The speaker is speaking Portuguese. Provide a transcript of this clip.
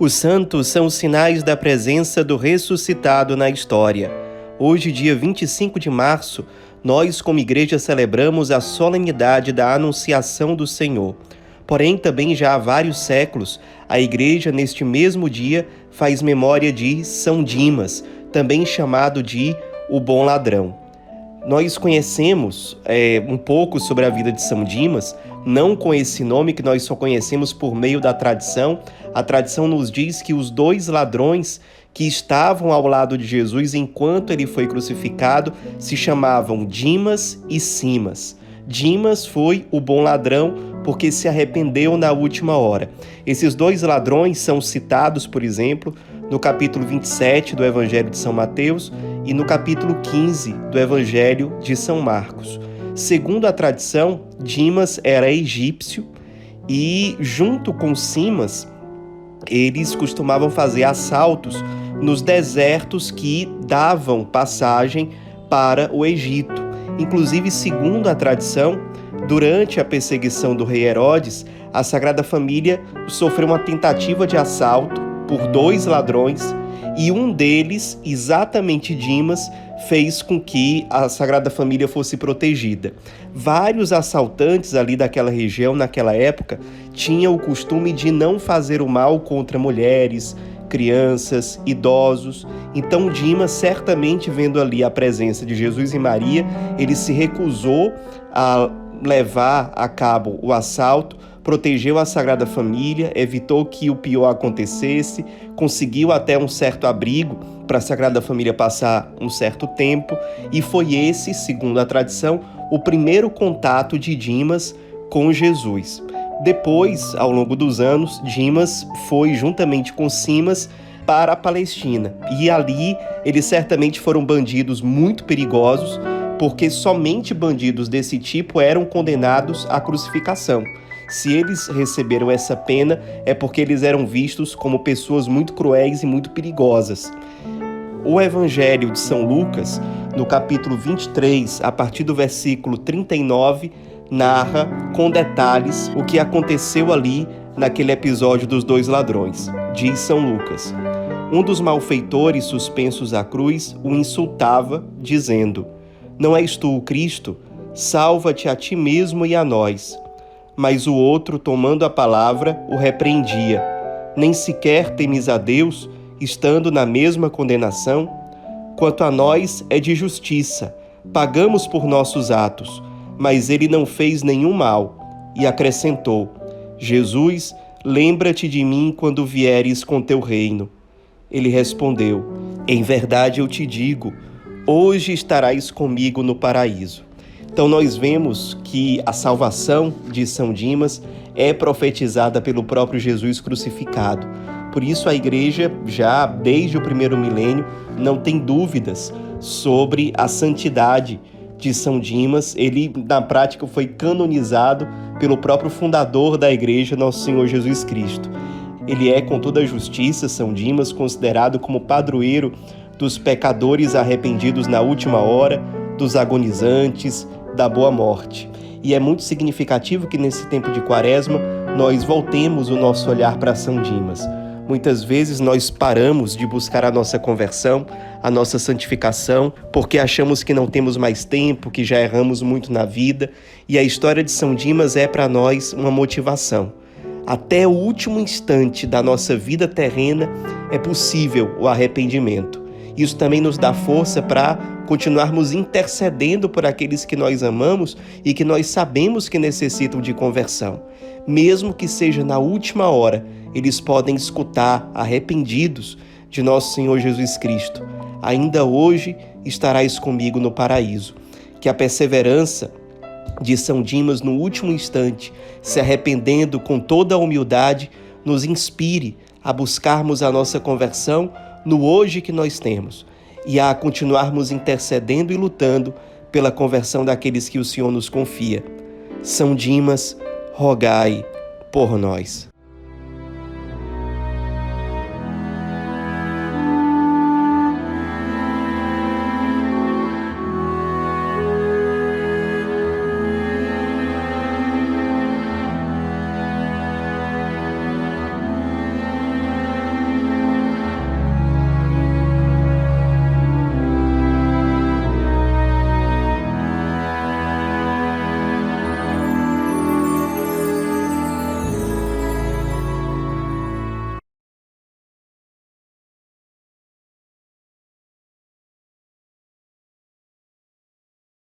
Os santos são sinais da presença do ressuscitado na história. Hoje, dia 25 de março, nós, como igreja, celebramos a solenidade da Anunciação do Senhor. Porém, também já há vários séculos, a igreja, neste mesmo dia, faz memória de São Dimas, também chamado de o Bom Ladrão. Nós conhecemos é, um pouco sobre a vida de São Dimas, não com esse nome que nós só conhecemos por meio da tradição. A tradição nos diz que os dois ladrões que estavam ao lado de Jesus enquanto ele foi crucificado se chamavam Dimas e Simas. Dimas foi o bom ladrão porque se arrependeu na última hora. Esses dois ladrões são citados, por exemplo, no capítulo 27 do Evangelho de São Mateus e no capítulo 15 do Evangelho de São Marcos. Segundo a tradição, Dimas era egípcio e, junto com Simas, eles costumavam fazer assaltos nos desertos que davam passagem para o Egito. Inclusive, segundo a tradição, durante a perseguição do rei Herodes, a Sagrada Família sofreu uma tentativa de assalto por dois ladrões e um deles, exatamente Dimas, fez com que a Sagrada Família fosse protegida. Vários assaltantes ali daquela região, naquela época, tinham o costume de não fazer o mal contra mulheres, crianças, idosos. Então Dimas, certamente vendo ali a presença de Jesus e Maria, ele se recusou a levar a cabo o assalto, protegeu a Sagrada Família, evitou que o pior acontecesse, conseguiu até um certo abrigo para a Sagrada Família passar um certo tempo, e foi esse, segundo a tradição, o primeiro contato de Dimas com Jesus. Depois, ao longo dos anos, Dimas foi juntamente com Simas para a Palestina. E ali eles certamente foram bandidos muito perigosos, porque somente bandidos desse tipo eram condenados à crucificação. Se eles receberam essa pena, é porque eles eram vistos como pessoas muito cruéis e muito perigosas. O Evangelho de São Lucas, no capítulo 23, a partir do versículo 39, narra com detalhes o que aconteceu ali naquele episódio dos dois ladrões. Diz São Lucas: Um dos malfeitores suspensos à cruz o insultava, dizendo: não és tu o Cristo? Salva-te a ti mesmo e a nós. Mas o outro, tomando a palavra, o repreendia. Nem sequer temes a Deus, estando na mesma condenação? Quanto a nós, é de justiça. Pagamos por nossos atos, mas ele não fez nenhum mal. E acrescentou: Jesus, lembra-te de mim quando vieres com teu reino. Ele respondeu: Em verdade eu te digo, hoje estarás comigo no paraíso. Então nós vemos que a salvação de São Dimas é profetizada pelo próprio Jesus crucificado. Por isso a igreja já desde o primeiro milênio não tem dúvidas sobre a santidade de São Dimas. Ele na prática foi canonizado pelo próprio fundador da igreja, nosso Senhor Jesus Cristo. Ele é com toda a justiça São Dimas considerado como padroeiro dos pecadores arrependidos na última hora, dos agonizantes, da boa morte. E é muito significativo que nesse tempo de quaresma nós voltemos o nosso olhar para São Dimas. Muitas vezes nós paramos de buscar a nossa conversão, a nossa santificação, porque achamos que não temos mais tempo, que já erramos muito na vida, e a história de São Dimas é para nós uma motivação. Até o último instante da nossa vida terrena é possível o arrependimento. Isso também nos dá força para continuarmos intercedendo por aqueles que nós amamos e que nós sabemos que necessitam de conversão. Mesmo que seja na última hora, eles podem escutar arrependidos de nosso Senhor Jesus Cristo. Ainda hoje estarás comigo no paraíso. Que a perseverança de São Dimas no último instante, se arrependendo com toda a humildade, nos inspire a buscarmos a nossa conversão no hoje que nós temos e a continuarmos intercedendo e lutando pela conversão daqueles que o Senhor nos confia. São Dimas, rogai por nós.